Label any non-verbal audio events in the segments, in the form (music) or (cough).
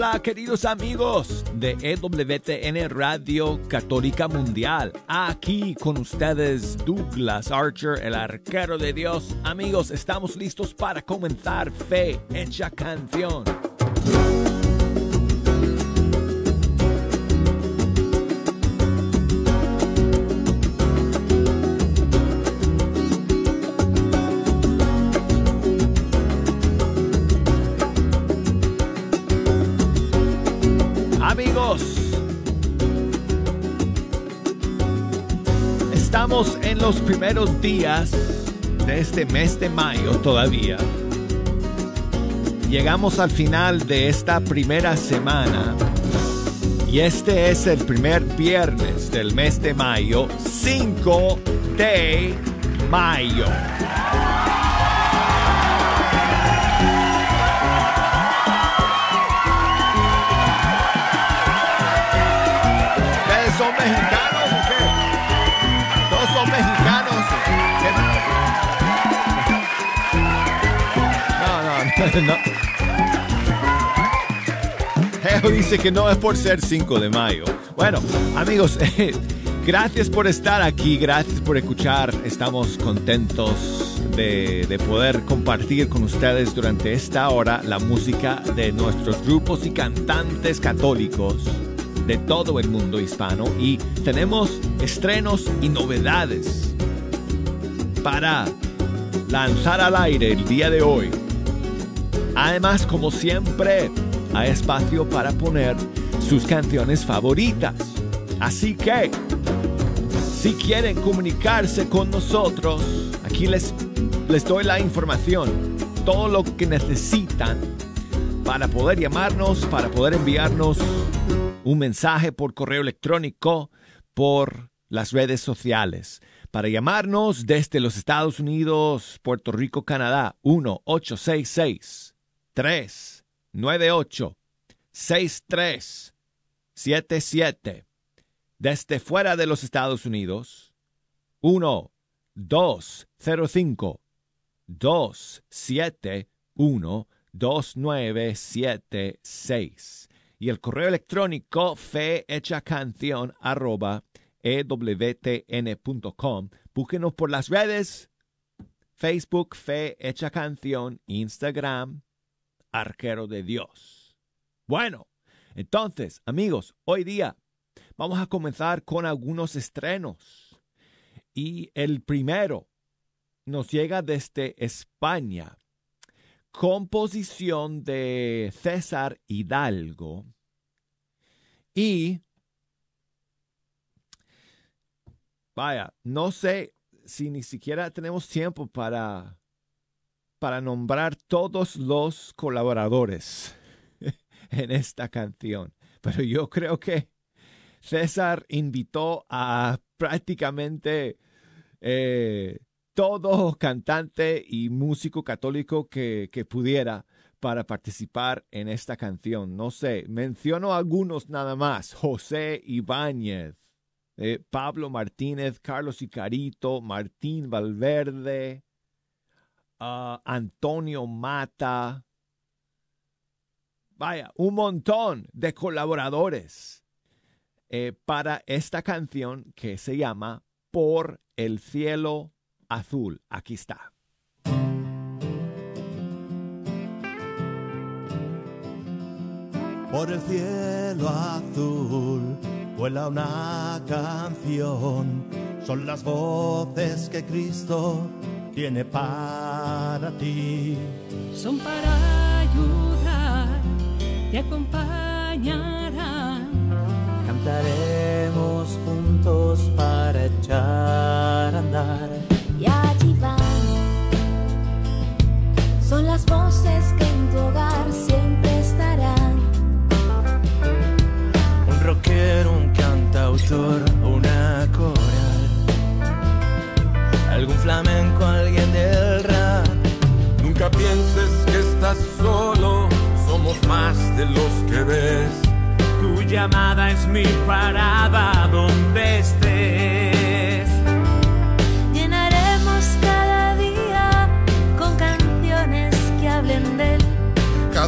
Hola, queridos amigos de EWTN Radio Católica Mundial. Aquí con ustedes Douglas Archer, el arquero de Dios. Amigos, estamos listos para comenzar Fe Hecha Canción. En los primeros días de este mes de mayo todavía. Llegamos al final de esta primera semana y este es el primer viernes del mes de mayo, 5 de mayo. ¿Ustedes son mexicanos. No, no, no. Geo dice que no es por ser 5 de mayo. Bueno, amigos, eh, (laughs) gracias por estar aquí, gracias por escuchar. Estamos contentos de, de poder compartir con ustedes durante esta hora la música de nuestros grupos y cantantes católicos de todo el mundo hispano y tenemos estrenos y novedades para lanzar al aire el día de hoy. Además, como siempre, hay espacio para poner sus canciones favoritas. Así que, si quieren comunicarse con nosotros, aquí les, les doy la información, todo lo que necesitan para poder llamarnos, para poder enviarnos un mensaje por correo electrónico, por las redes sociales. Para llamarnos desde los Estados Unidos, Puerto Rico, Canadá, 1-866-398-6377. Desde fuera de los Estados Unidos, 1-205-271-2976 y el correo electrónico fehechacanción arroba ewtn.com. Búsquenos por las redes, Facebook, Fe Hecha Canción, Instagram, Arquero de Dios. Bueno, entonces, amigos, hoy día vamos a comenzar con algunos estrenos. Y el primero nos llega desde España composición de César Hidalgo y vaya, no sé si ni siquiera tenemos tiempo para para nombrar todos los colaboradores (laughs) en esta canción, pero yo creo que César invitó a prácticamente eh, todo cantante y músico católico que, que, pudiera para participar en esta canción. No sé, menciono algunos nada más. José Ibáñez, eh, Pablo Martínez, Carlos Icarito, Martín Valverde, uh, Antonio Mata. Vaya, un montón de colaboradores eh, para esta canción que se llama Por el cielo azul. Aquí está. Por el cielo azul vuela una canción. Son las voces que Cristo tiene para ti. Son para ayudar, te acompañarán. Cantaremos juntos para echar a andar Son las voces que en tu hogar siempre estarán. Un rockero, un cantautor, una coral. Algún flamenco, alguien del rap. Nunca pienses que estás solo, somos más de los que ves. Tu llamada es mi parada donde estés.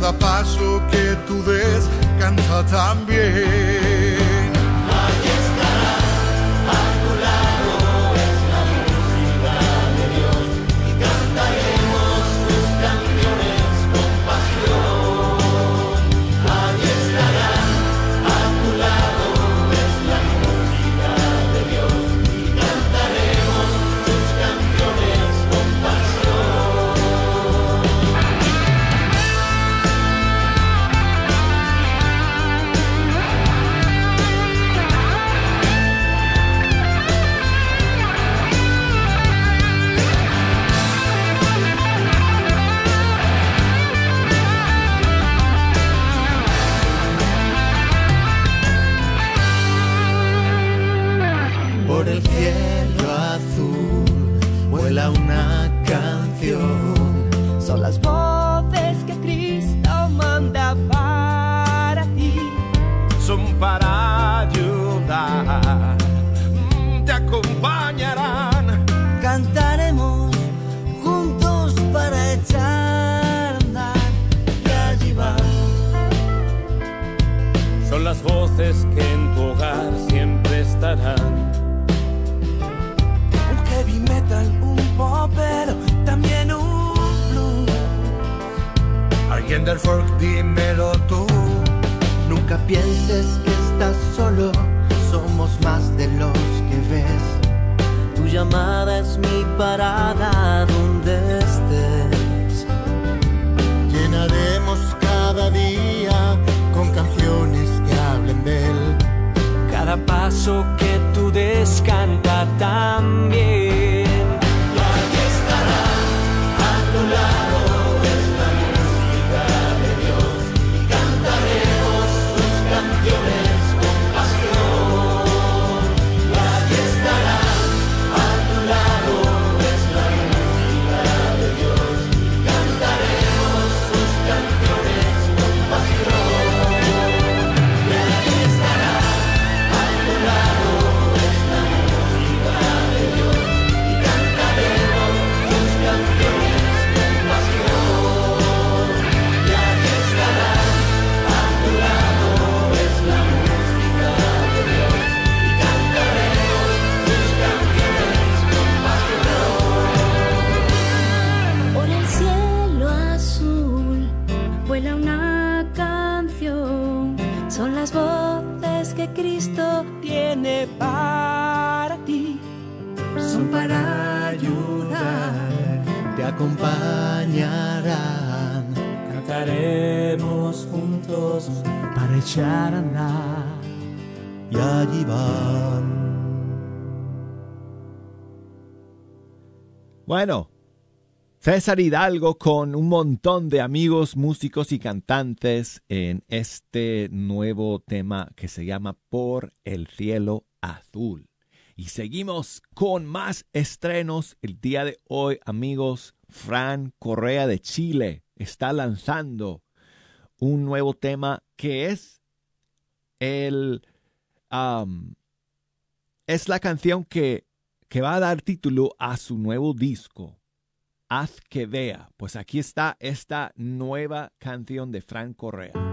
Cada paso que tú des canta también. César Hidalgo con un montón de amigos, músicos y cantantes en este nuevo tema que se llama Por el cielo azul. Y seguimos con más estrenos. El día de hoy, amigos, Fran Correa de Chile está lanzando un nuevo tema que es el am, es la canción que, que va a dar título a su nuevo disco. Haz que vea. Pues aquí está esta nueva canción de Fran Correa.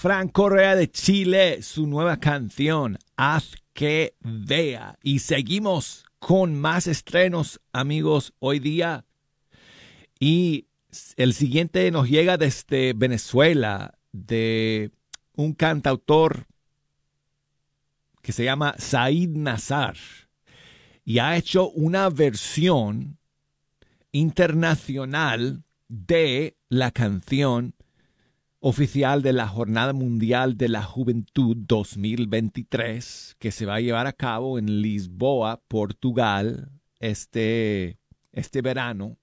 Fran Correa de Chile, su nueva canción, Haz que vea. Y seguimos con más estrenos, amigos, hoy día. Y el siguiente nos llega desde Venezuela, de un cantautor que se llama Said Nazar. Y ha hecho una versión internacional de la canción oficial de la Jornada Mundial de la Juventud 2023 que se va a llevar a cabo en Lisboa, Portugal, este, este verano.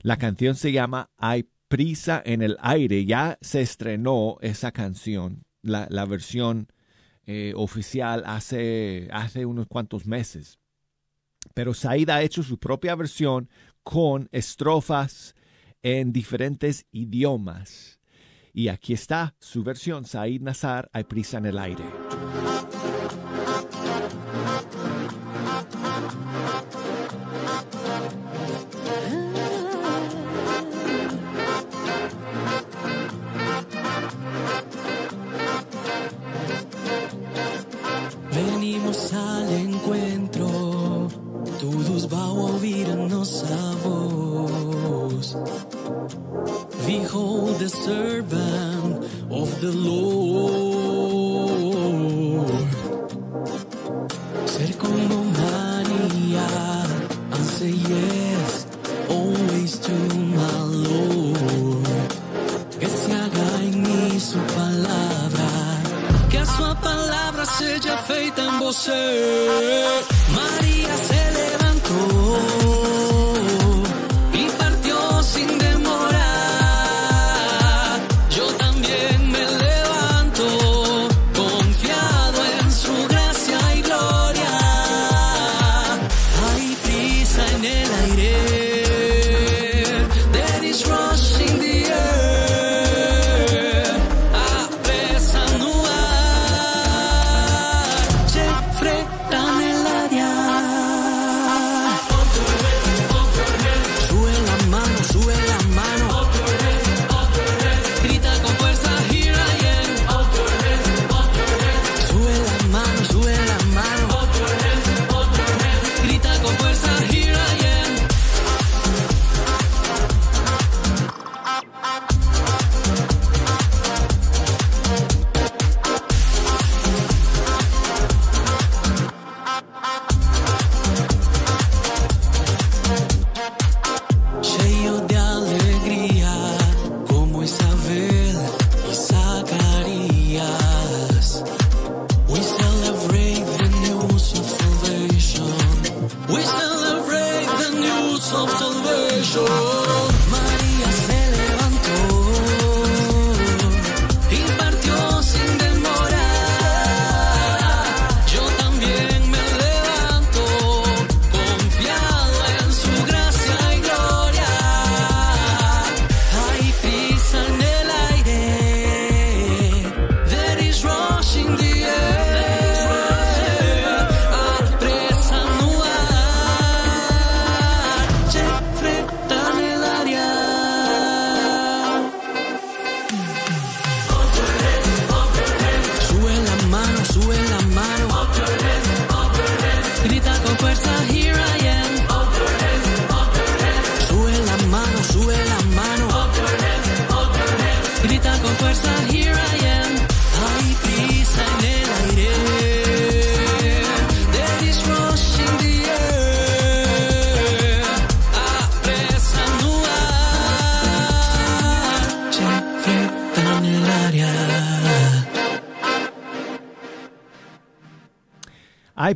La canción se llama Hay prisa en el aire. Ya se estrenó esa canción, la, la versión eh, oficial hace, hace unos cuantos meses. Pero Said ha hecho su propia versión con estrofas en diferentes idiomas. Y aquí está su versión, Said Nazar, Hay prisa en el aire.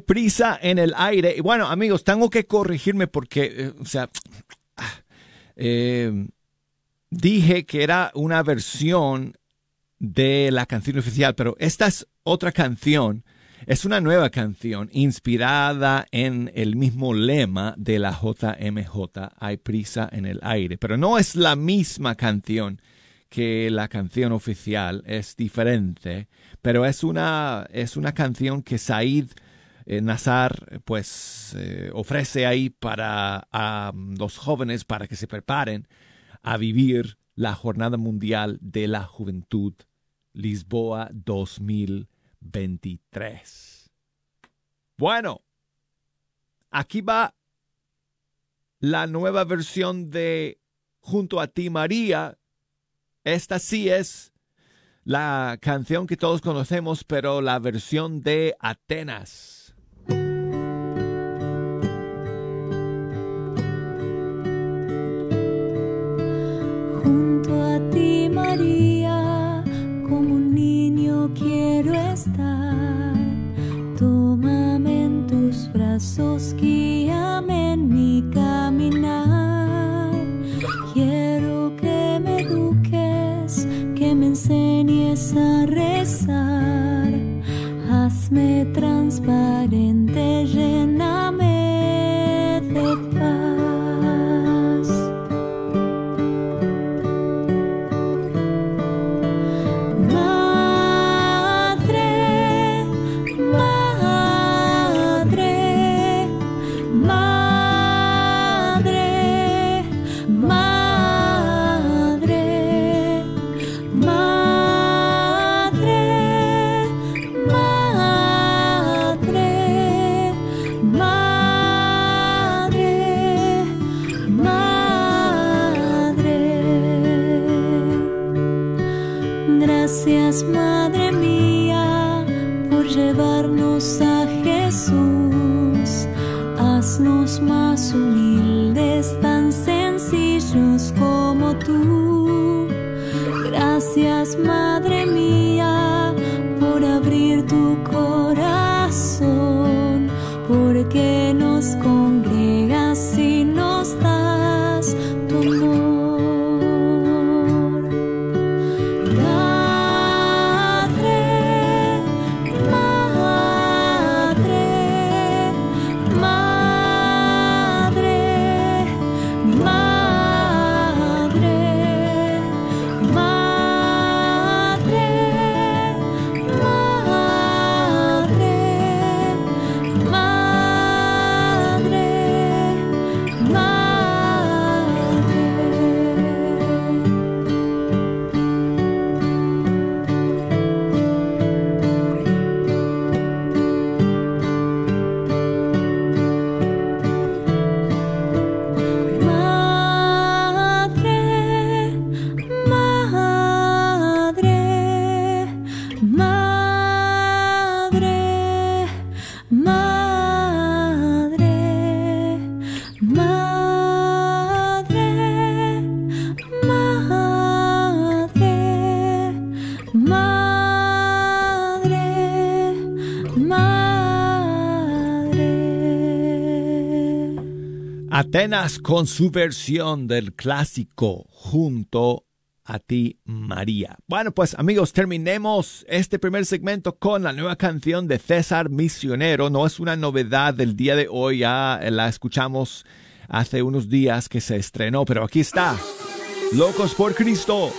Prisa en el aire. Y bueno, amigos, tengo que corregirme porque, eh, o sea, ah, eh, dije que era una versión de la canción oficial, pero esta es otra canción. Es una nueva canción inspirada en el mismo lema de la JMJ, Hay prisa en el aire, pero no es la misma canción que la canción oficial, es diferente, pero es una, es una canción que Said eh, Nazar pues eh, ofrece ahí para a, los jóvenes para que se preparen a vivir la Jornada Mundial de la Juventud Lisboa 2023. Bueno, aquí va la nueva versión de Junto a ti María. Esta sí es la canción que todos conocemos, pero la versión de Atenas. by Con su versión del clásico junto a ti María. Bueno, pues amigos, terminemos este primer segmento con la nueva canción de César Misionero. No es una novedad del día de hoy, ya la escuchamos hace unos días que se estrenó, pero aquí está. Locos por Cristo.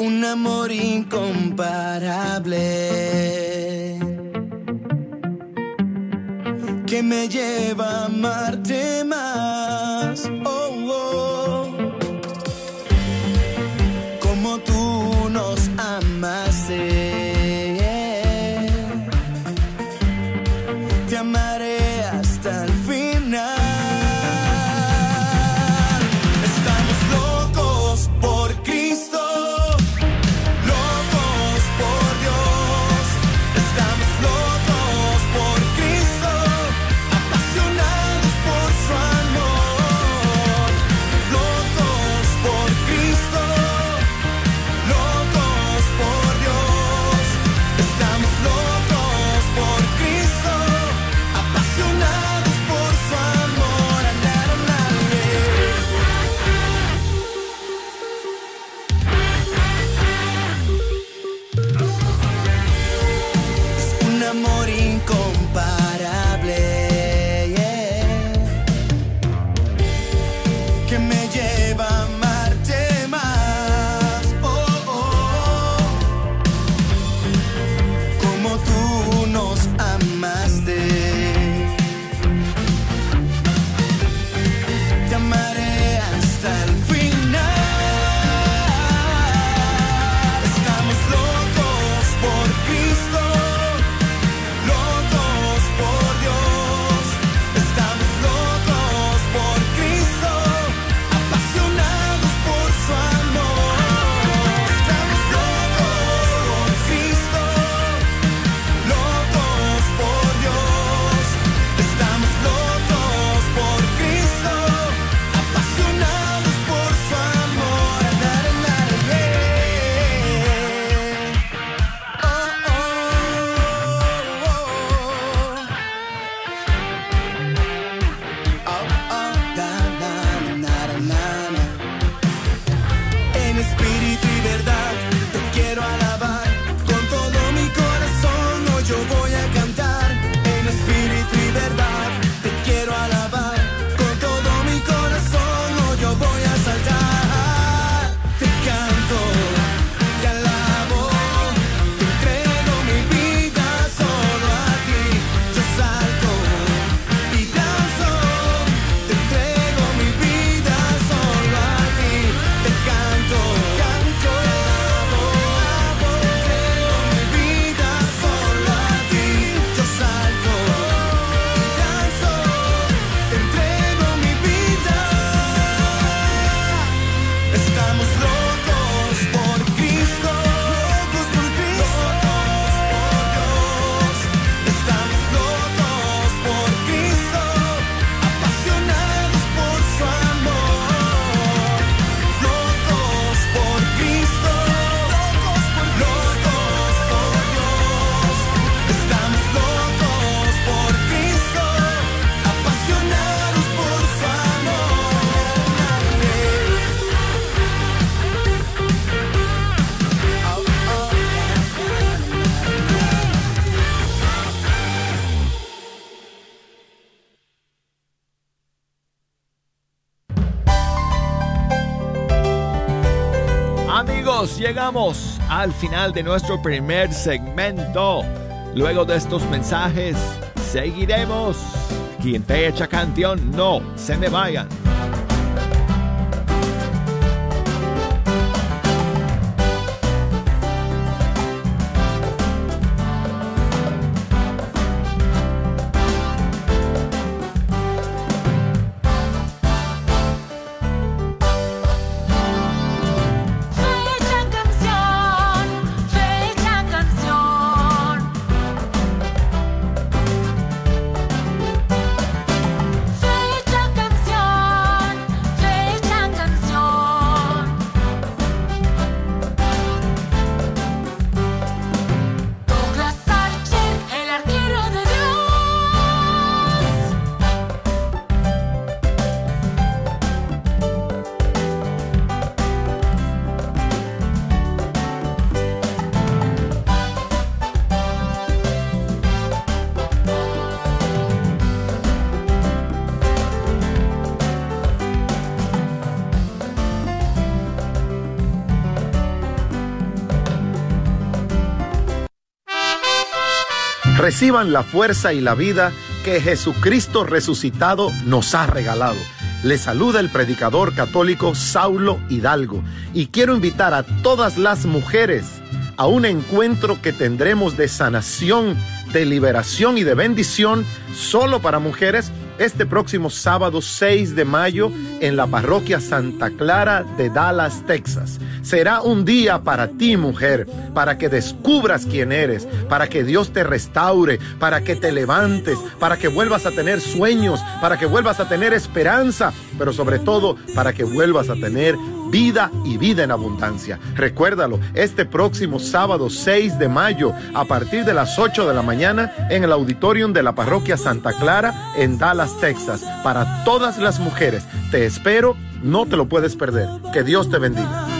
Un amor incomparable que me lleva a amarte más. Amigos, llegamos al final de nuestro primer segmento. Luego de estos mensajes, seguiremos. Quien fecha canción, no se me vayan. Reciban la fuerza y la vida que Jesucristo resucitado nos ha regalado. Les saluda el predicador católico Saulo Hidalgo y quiero invitar a todas las mujeres a un encuentro que tendremos de sanación, de liberación y de bendición solo para mujeres este próximo sábado 6 de mayo en la parroquia Santa Clara de Dallas, Texas. Será un día para ti, mujer, para que descubras quién eres, para que Dios te restaure, para que te levantes, para que vuelvas a tener sueños, para que vuelvas a tener esperanza, pero sobre todo para que vuelvas a tener vida y vida en abundancia. Recuérdalo, este próximo sábado 6 de mayo, a partir de las 8 de la mañana, en el auditorium de la parroquia Santa Clara en Dallas, Texas, para todas las mujeres. Te espero, no te lo puedes perder. Que Dios te bendiga.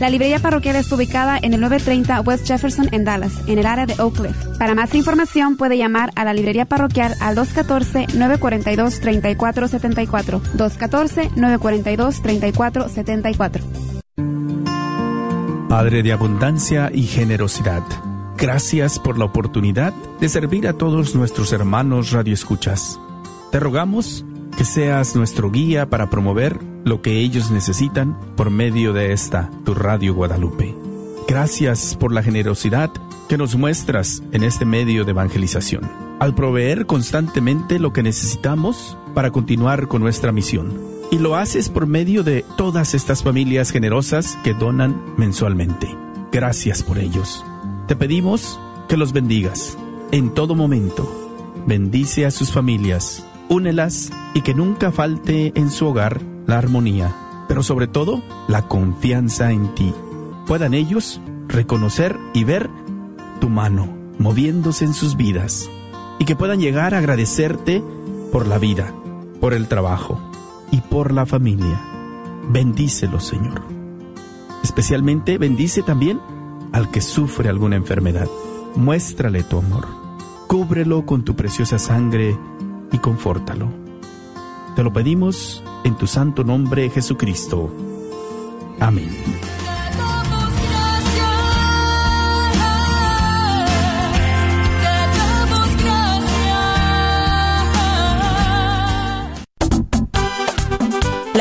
La librería parroquial está ubicada en el 930 West Jefferson en Dallas, en el área de Oak Cliff. Para más información puede llamar a la librería parroquial al 214-942-3474. 214-942-3474. Padre de abundancia y generosidad, gracias por la oportunidad de servir a todos nuestros hermanos radioescuchas. Te rogamos que seas nuestro guía para promover lo que ellos necesitan por medio de esta, tu Radio Guadalupe. Gracias por la generosidad que nos muestras en este medio de evangelización, al proveer constantemente lo que necesitamos para continuar con nuestra misión. Y lo haces por medio de todas estas familias generosas que donan mensualmente. Gracias por ellos. Te pedimos que los bendigas en todo momento. Bendice a sus familias, únelas y que nunca falte en su hogar la armonía, pero sobre todo la confianza en ti. Puedan ellos reconocer y ver tu mano moviéndose en sus vidas y que puedan llegar a agradecerte por la vida, por el trabajo y por la familia. Bendícelo, Señor. Especialmente bendice también al que sufre alguna enfermedad. Muéstrale tu amor. Cúbrelo con tu preciosa sangre y confórtalo. Te lo pedimos en tu santo nombre, Jesucristo. Amén.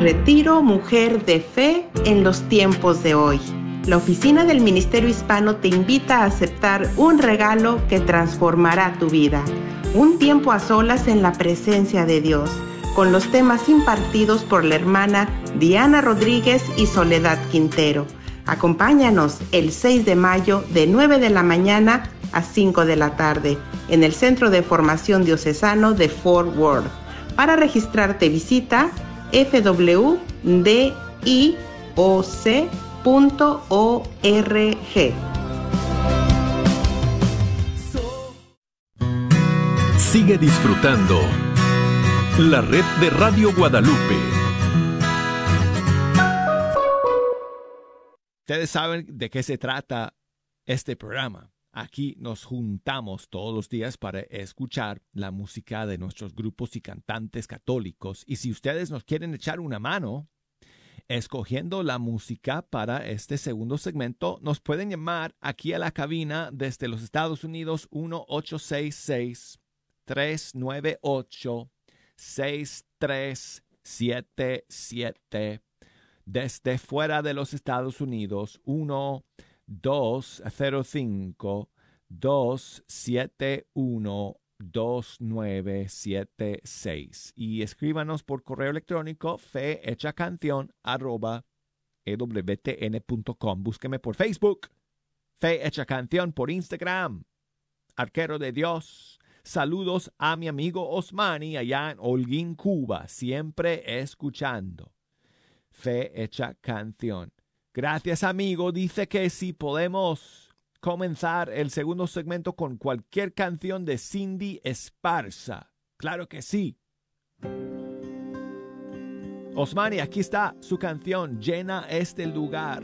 Retiro Mujer de Fe en los tiempos de hoy. La oficina del Ministerio Hispano te invita a aceptar un regalo que transformará tu vida. Un tiempo a solas en la presencia de Dios, con los temas impartidos por la hermana Diana Rodríguez y Soledad Quintero. Acompáñanos el 6 de mayo de 9 de la mañana a 5 de la tarde en el Centro de Formación Diocesano de Fort Worth. Para registrarte visita fwdioc.org. Sigue disfrutando la red de Radio Guadalupe. Ustedes saben de qué se trata este programa. Aquí nos juntamos todos los días para escuchar la música de nuestros grupos y cantantes católicos. Y si ustedes nos quieren echar una mano escogiendo la música para este segundo segmento, nos pueden llamar aquí a la cabina desde los Estados Unidos 1-866-398-6377. Desde fuera de los Estados Unidos 1 205 271 2976 y escríbanos por correo electrónico fe hecha canción arroba ewtn.com. Búsqueme por Facebook, Fe Hecha Canción por Instagram, Arquero de Dios. Saludos a mi amigo Osmani allá en Holguín, Cuba, siempre escuchando. Fe Hecha Canción. Gracias amigo, dice que si podemos comenzar el segundo segmento con cualquier canción de Cindy Esparza. Claro que sí. Osmani, aquí está su canción, Llena este lugar.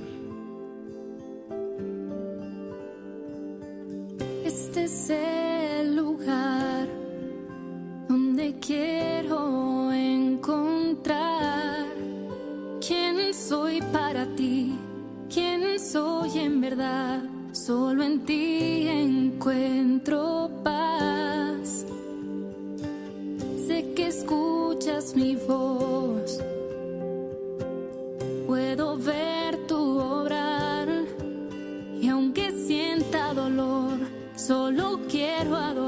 Este es el lugar donde quiero encontrar quién soy para ti, soy en verdad. Solo en ti encuentro paz. Sé que escuchas mi voz. Puedo ver tu obrar. Y aunque sienta dolor, solo quiero adorar.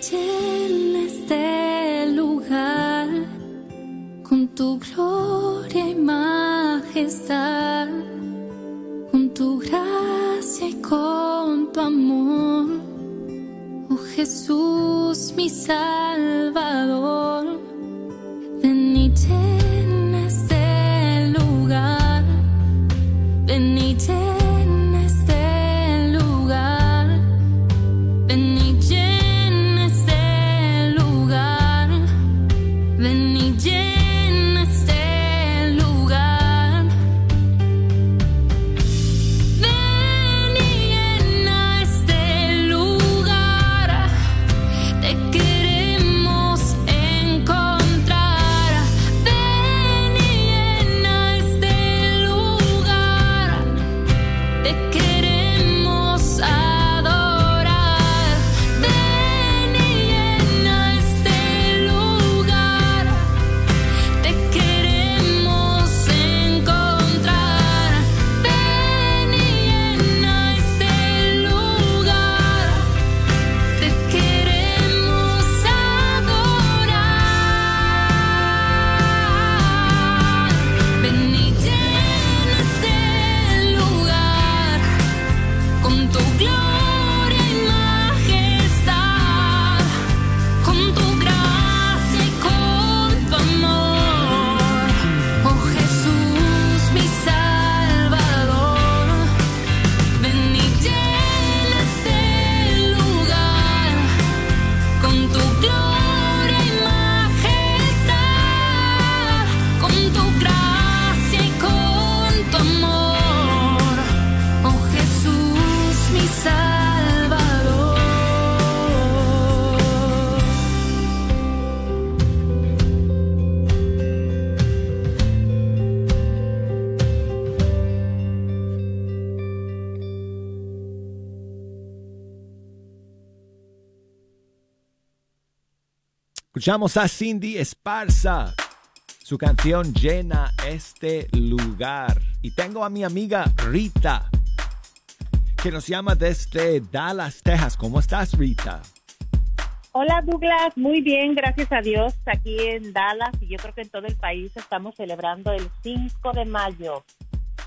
llena este lugar con tu gloria y majestad, con tu gracia y con tu amor. Oh Jesús, mi Salvador. Escuchamos a Cindy Esparza. Su canción llena este lugar. Y tengo a mi amiga Rita, que nos llama desde Dallas, Texas. ¿Cómo estás, Rita? Hola Douglas, muy bien, gracias a Dios, aquí en Dallas y yo creo que en todo el país estamos celebrando el 5 de mayo.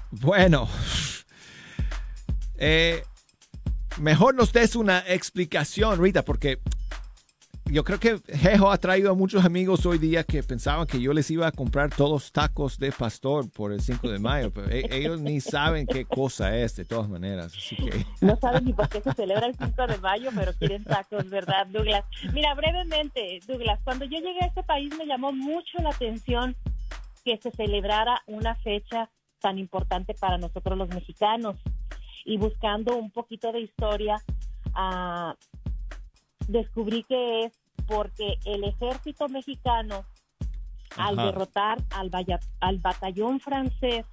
Bueno, eh, mejor nos des una explicación, Rita, porque yo creo que Jejo ha traído a muchos amigos hoy día que pensaban que yo les iba a comprar todos tacos de pastor por el 5 de mayo, pero e- ellos ni saben qué cosa es de todas maneras, así que... (laughs) No saben ni por qué se celebra el 5 de mayo, pero quieren tacos, ¿verdad, Douglas? Mira, brevemente, Douglas, cuando yo llegué a este país me llamó mucho la atención que se celebrara una fecha tan importante para nosotros los mexicanos. Y buscando un poquito de historia, ah, descubrí que es porque el ejército mexicano, al derrotar al, vaya- al batallón francés,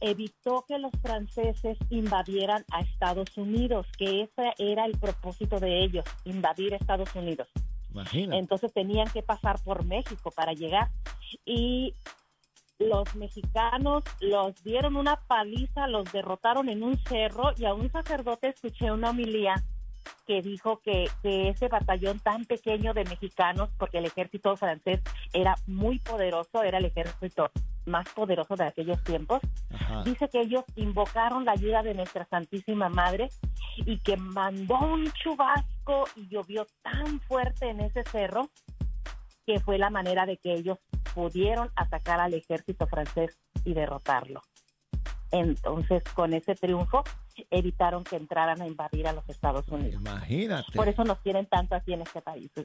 evitó que los franceses invadieran a Estados Unidos, que ese era el propósito de ellos, invadir Estados Unidos. Imagínate. Entonces tenían que pasar por México para llegar. Y los mexicanos los dieron una paliza, los derrotaron en un cerro y a un sacerdote escuché una homilía que dijo que, que ese batallón tan pequeño de mexicanos, porque el ejército francés era muy poderoso, era el ejército más poderoso de aquellos tiempos, dice que ellos invocaron la ayuda de nuestra Santísima Madre y que mandó un chubasco y llovió tan fuerte en ese cerro que fue la manera de que ellos pudieron atacar al ejército francés y derrotarlo. Entonces, con ese triunfo, evitaron que entraran a invadir a los Estados Unidos. Imagínate. Por eso nos quieren tanto aquí en este país. (laughs)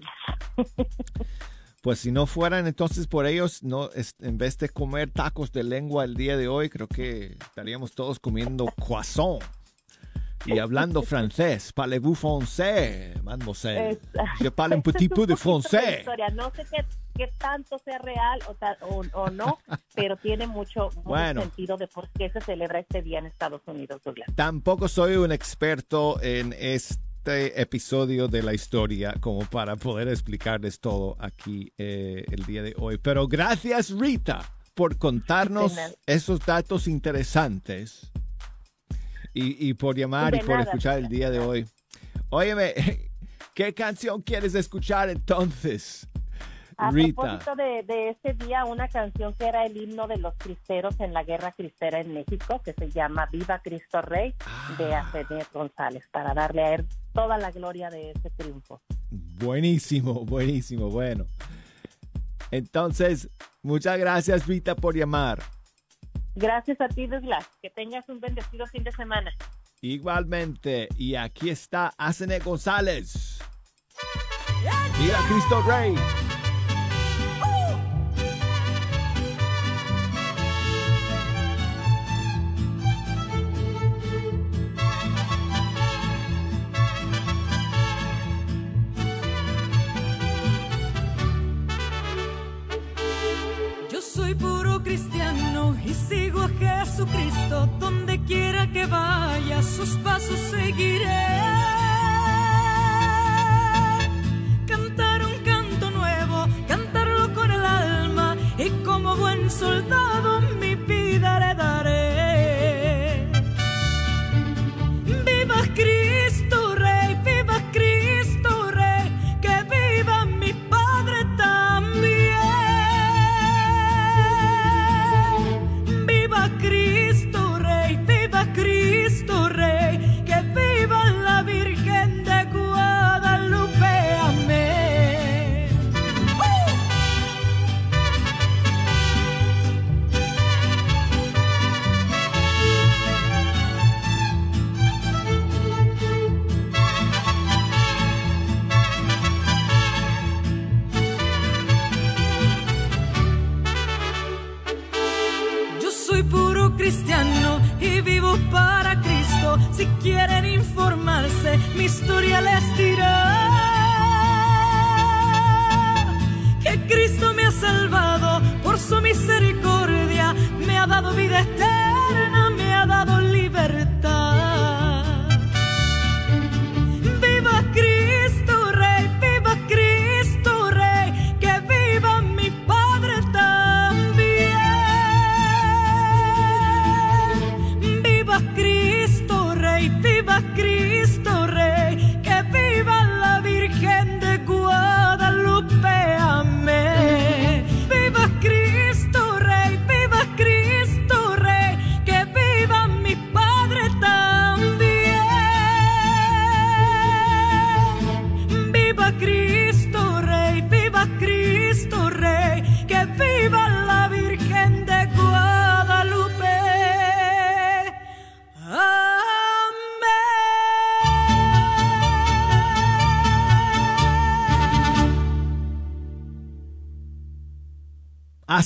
Pues si no fueran entonces por ellos, no, es- en vez de comer tacos de lengua el día de hoy, creo que estaríamos todos comiendo croissant y hablando francés. Parlez-vous français, mademoiselle? Es- Je parle un petit peu de (laughs) français. historia. No sé qué, qué tanto sea real o, ta- o, o no, (laughs) pero tiene mucho, mucho Bueno. sentido de por qué se celebra este día en Estados Unidos, Douglas. Tampoco soy un experto en este episodio de la historia como para poder explicarles todo aquí eh, el día de hoy. Pero gracias Rita por contarnos esos datos interesantes y, y por llamar y De por nada, escuchar el día de hoy. Óyeme, (laughs) ¿qué canción quieres escuchar entonces? A Rita. propósito de, de ese día, una canción que era el himno de los cristeros en la guerra cristera en México, que se llama Viva Cristo Rey, de Ah. Asenet González, para darle a él toda la gloria de ese triunfo. Buenísimo, (laughs) buenísimo, bueno. Entonces, muchas gracias Rita por llamar. Gracias a ti, Douglas. Que tengas un bendecido fin de semana. Igualmente, y aquí está Asene González. Viva Cristo Rey. Donde quiera que vaya, sus pasos seguiré.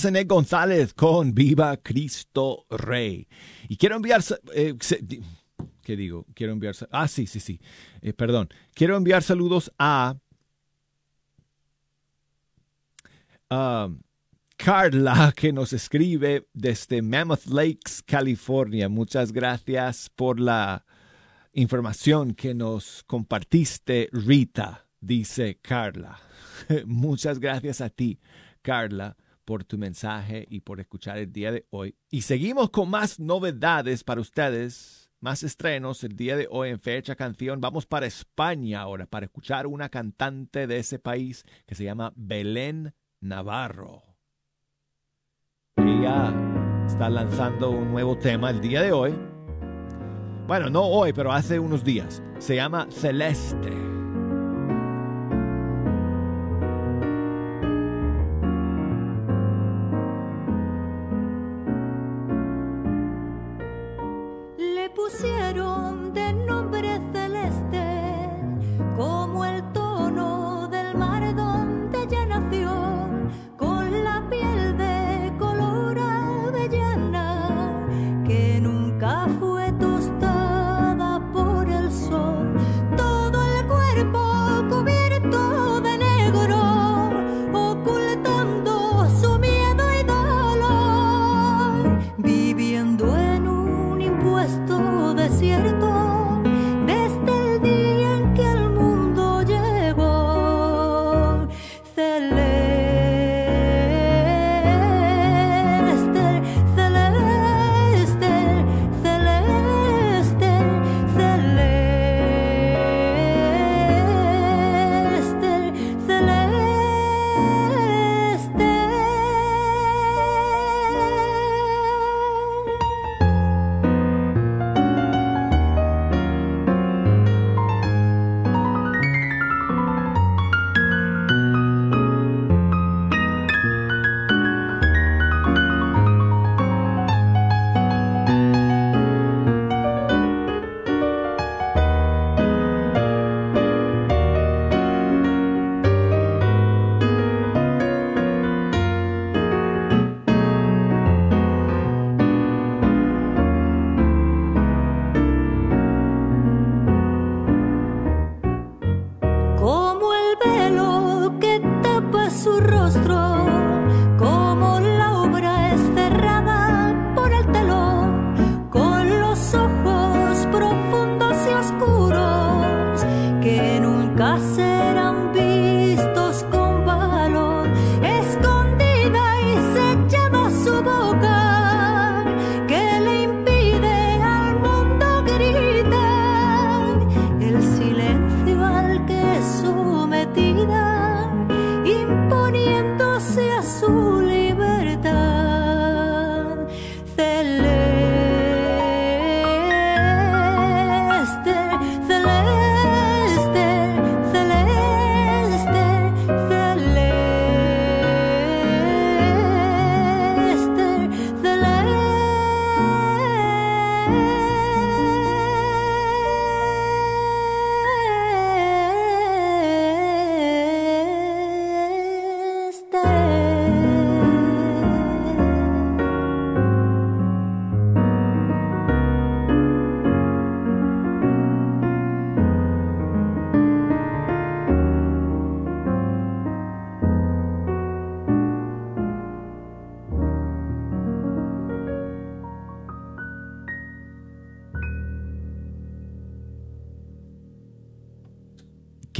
Asene González con Viva Cristo Rey. Y quiero enviar... eh, ¿Qué digo? Quiero enviar... Ah, sí, sí, sí. Eh, perdón. Quiero enviar saludos a... Carla, que nos escribe desde Mammoth Lakes, California. Muchas gracias por la información que nos compartiste, Rita, dice Carla. (laughs) Muchas gracias a ti, Carla, por tu mensaje y por escuchar el día de hoy. Y seguimos con más novedades para ustedes, más estrenos el día de hoy en Fecha Canción. Vamos para España ahora para escuchar una cantante de ese país que se llama Belén Navarro. Ella está lanzando un nuevo tema el día de hoy. Bueno, no hoy, pero hace unos días. Se llama Celeste.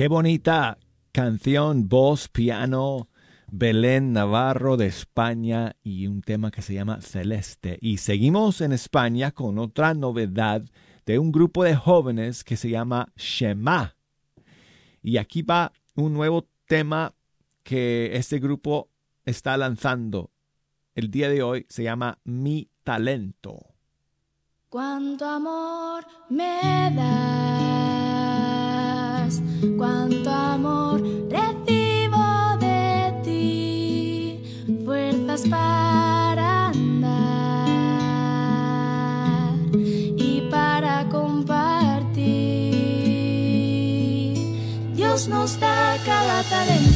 Qué bonita canción, voz, piano, Belén Navarro de España y un tema que se llama Celeste. Y seguimos en España con otra novedad de un grupo de jóvenes que se llama Shema. Y aquí va un nuevo tema que este grupo está lanzando el día de hoy. Se llama Mi Talento. Cuánto amor me das, nos da cada talento,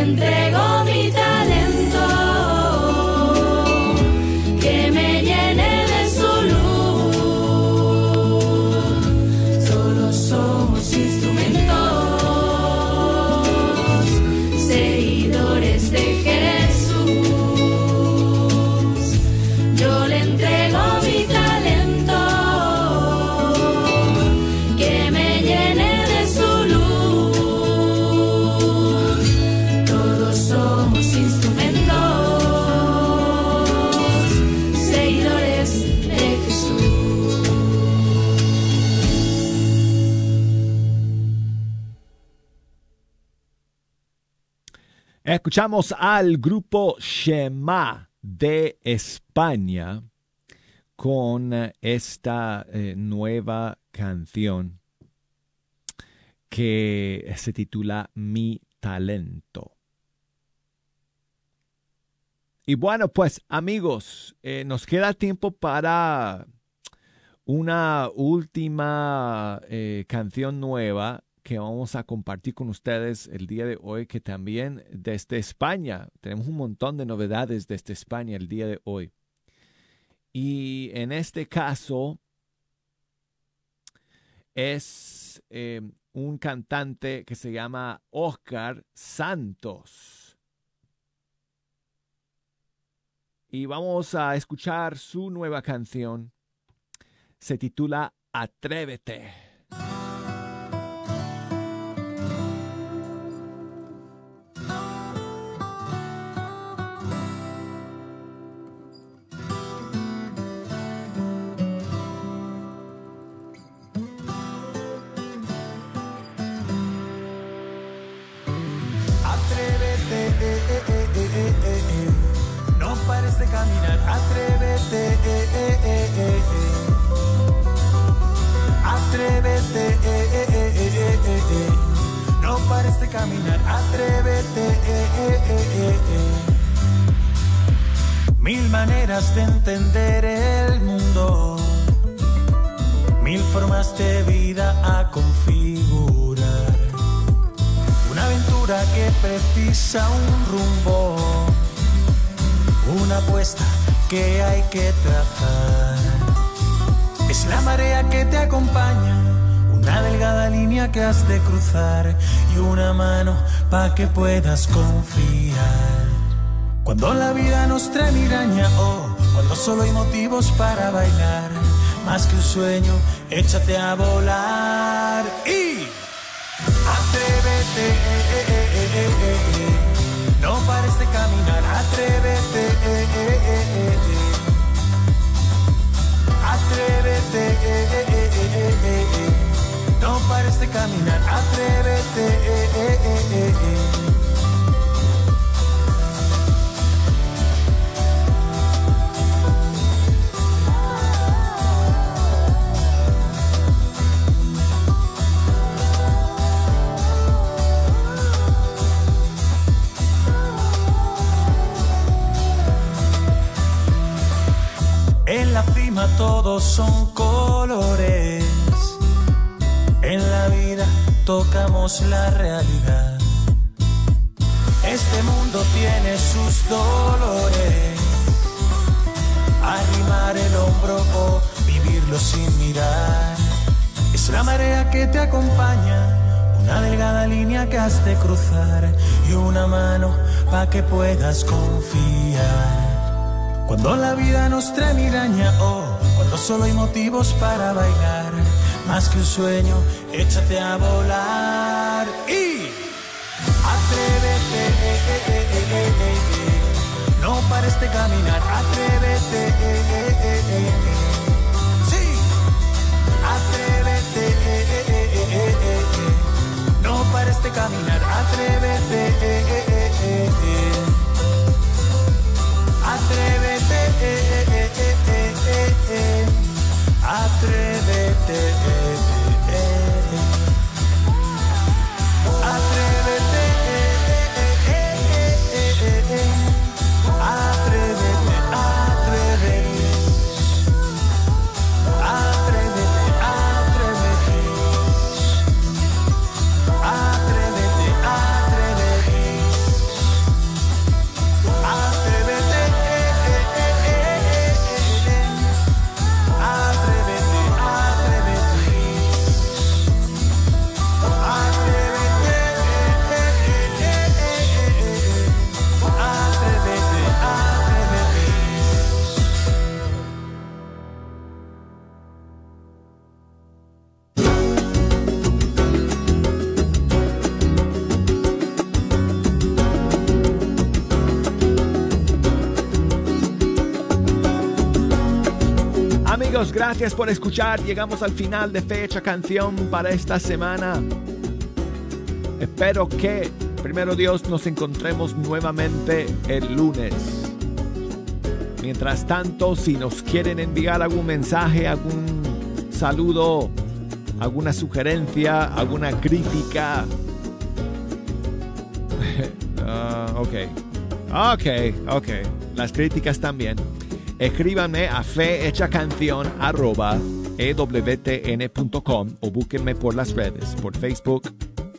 Yo Escuchamos al grupo Shema de España con esta eh, nueva canción que se titula Mi talento. Y bueno, pues amigos, eh, nos queda tiempo para una última eh, canción nueva que vamos a compartir con ustedes el día de hoy, que también desde España, tenemos un montón de novedades desde España el día de hoy. Y en este caso es eh, un cantante que se llama Oscar Santos. Y vamos a escuchar su nueva canción. Se titula Atrévete. Caminar, atrévete. eh, eh, eh, eh, eh. Mil maneras de entender el mundo, mil formas de vida a configurar. Una aventura que precisa un rumbo, una apuesta que hay que trazar. Es la marea que te acompaña, una delgada línea que has de cruzar y una mano para que puedas confiar. Cuando la vida nos trae miraña, oh, cuando solo hay motivos para bailar, más que un sueño, échate a volar y atrévete, pares de caminar, atrévete, eh, eh, eh, eh, eh. En la cima todos son colores. Tocamos la realidad. Este mundo tiene sus dolores. Arrimar el hombro o vivirlo sin mirar. Es la marea que te acompaña. Una delgada línea que has de cruzar y una mano para que puedas confiar. Cuando la vida nos trae miraña, oh, cuando solo hay motivos para bailar, más que un sueño, échate a volar y atrévete, eh, eh, eh, eh, eh, eh, eh. no pares de caminar, atrévete, eh, eh, eh, eh, eh. sí, atrévete, eh, eh, eh, eh, eh, eh, eh. no pares de caminar, atrévete, eh, eh, eh, eh, eh. Atrévete, Atrévete, Gracias por escuchar. Llegamos al final de fecha canción para esta semana. Espero que, primero Dios, nos encontremos nuevamente el lunes. Mientras tanto, si nos quieren enviar algún mensaje, algún saludo, alguna sugerencia, alguna crítica. (laughs) Ah, ok. Ok, ok. Las críticas también. Escríbanme a fehechacanción@ewtn.com o búsquenme por las redes, por Facebook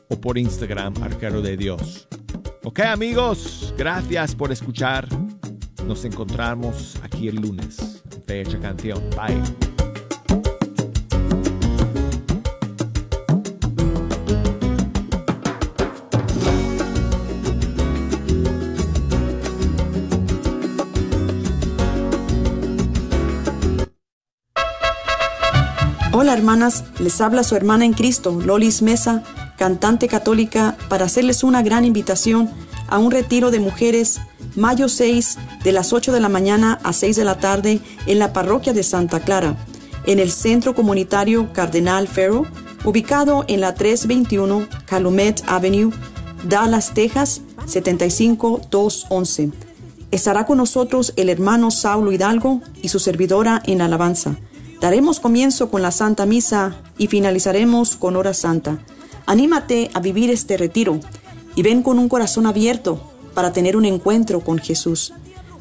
o por Instagram, Arquero de Dios. Ok, amigos, gracias por escuchar. Nos encontramos aquí el lunes. Fe Hecha Canción. Bye. Hola hermanas, les habla su hermana en Cristo, Lolis Mesa, cantante católica, para hacerles una gran invitación a un retiro de mujeres mayo 6 de las 8 de la mañana a 6 de la tarde en la parroquia de Santa Clara, en el Centro Comunitario Cardenal Ferro, ubicado en la 321 Calumet Avenue, Dallas, Texas 75211. Estará con nosotros el hermano Saulo Hidalgo y su servidora en alabanza. Daremos comienzo con la Santa Misa y finalizaremos con hora santa. Anímate a vivir este retiro. y ven con un corazón abierto para tener un encuentro con Jesús.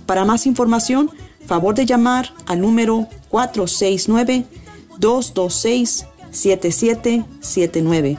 Para más información, favor de llamar al número 469-226-7779.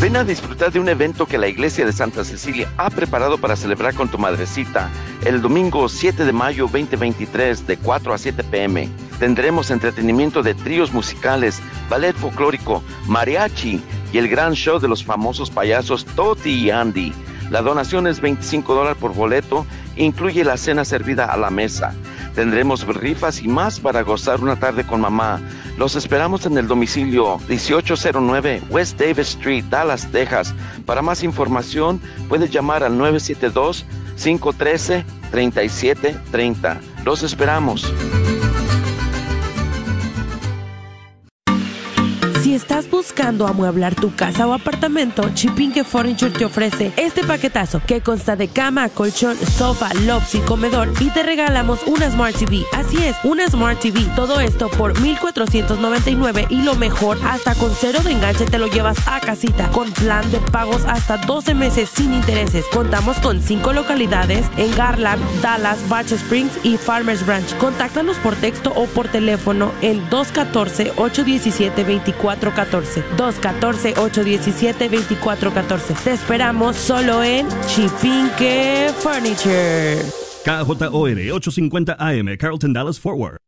Ven a disfrutar de un evento que la Iglesia de Santa Cecilia ha preparado para celebrar con tu madrecita el domingo 7 de mayo 2023 de 4 a 7 pm. Tendremos entretenimiento de tríos musicales, ballet folclórico, mariachi y el gran show de los famosos payasos Toti y Andy. La donación es 25 dólares por boleto, incluye la cena servida a la mesa. Tendremos rifas y más para gozar una tarde con mamá. Los esperamos en el domicilio 1809 West Davis Street, Dallas, Texas. Para más información, puedes llamar al 972-513-3730. Los esperamos. Estás buscando amueblar tu casa o apartamento, Chipinque Furniture te ofrece este paquetazo que consta de cama, colchón, sofá, lobs y comedor y te regalamos una Smart TV. Así es, una Smart TV. Todo esto por 1499 y lo mejor, hasta con cero de enganche te lo llevas a casita con plan de pagos hasta 12 meses sin intereses. Contamos con 5 localidades en Garland, Dallas, Batch Springs y Farmers Branch. Contáctanos por texto o por teléfono en 214 817 24 214-817-2414. Te esperamos solo en Chipinque Furniture. KJOR 850 AM, Carlton Dallas Forward.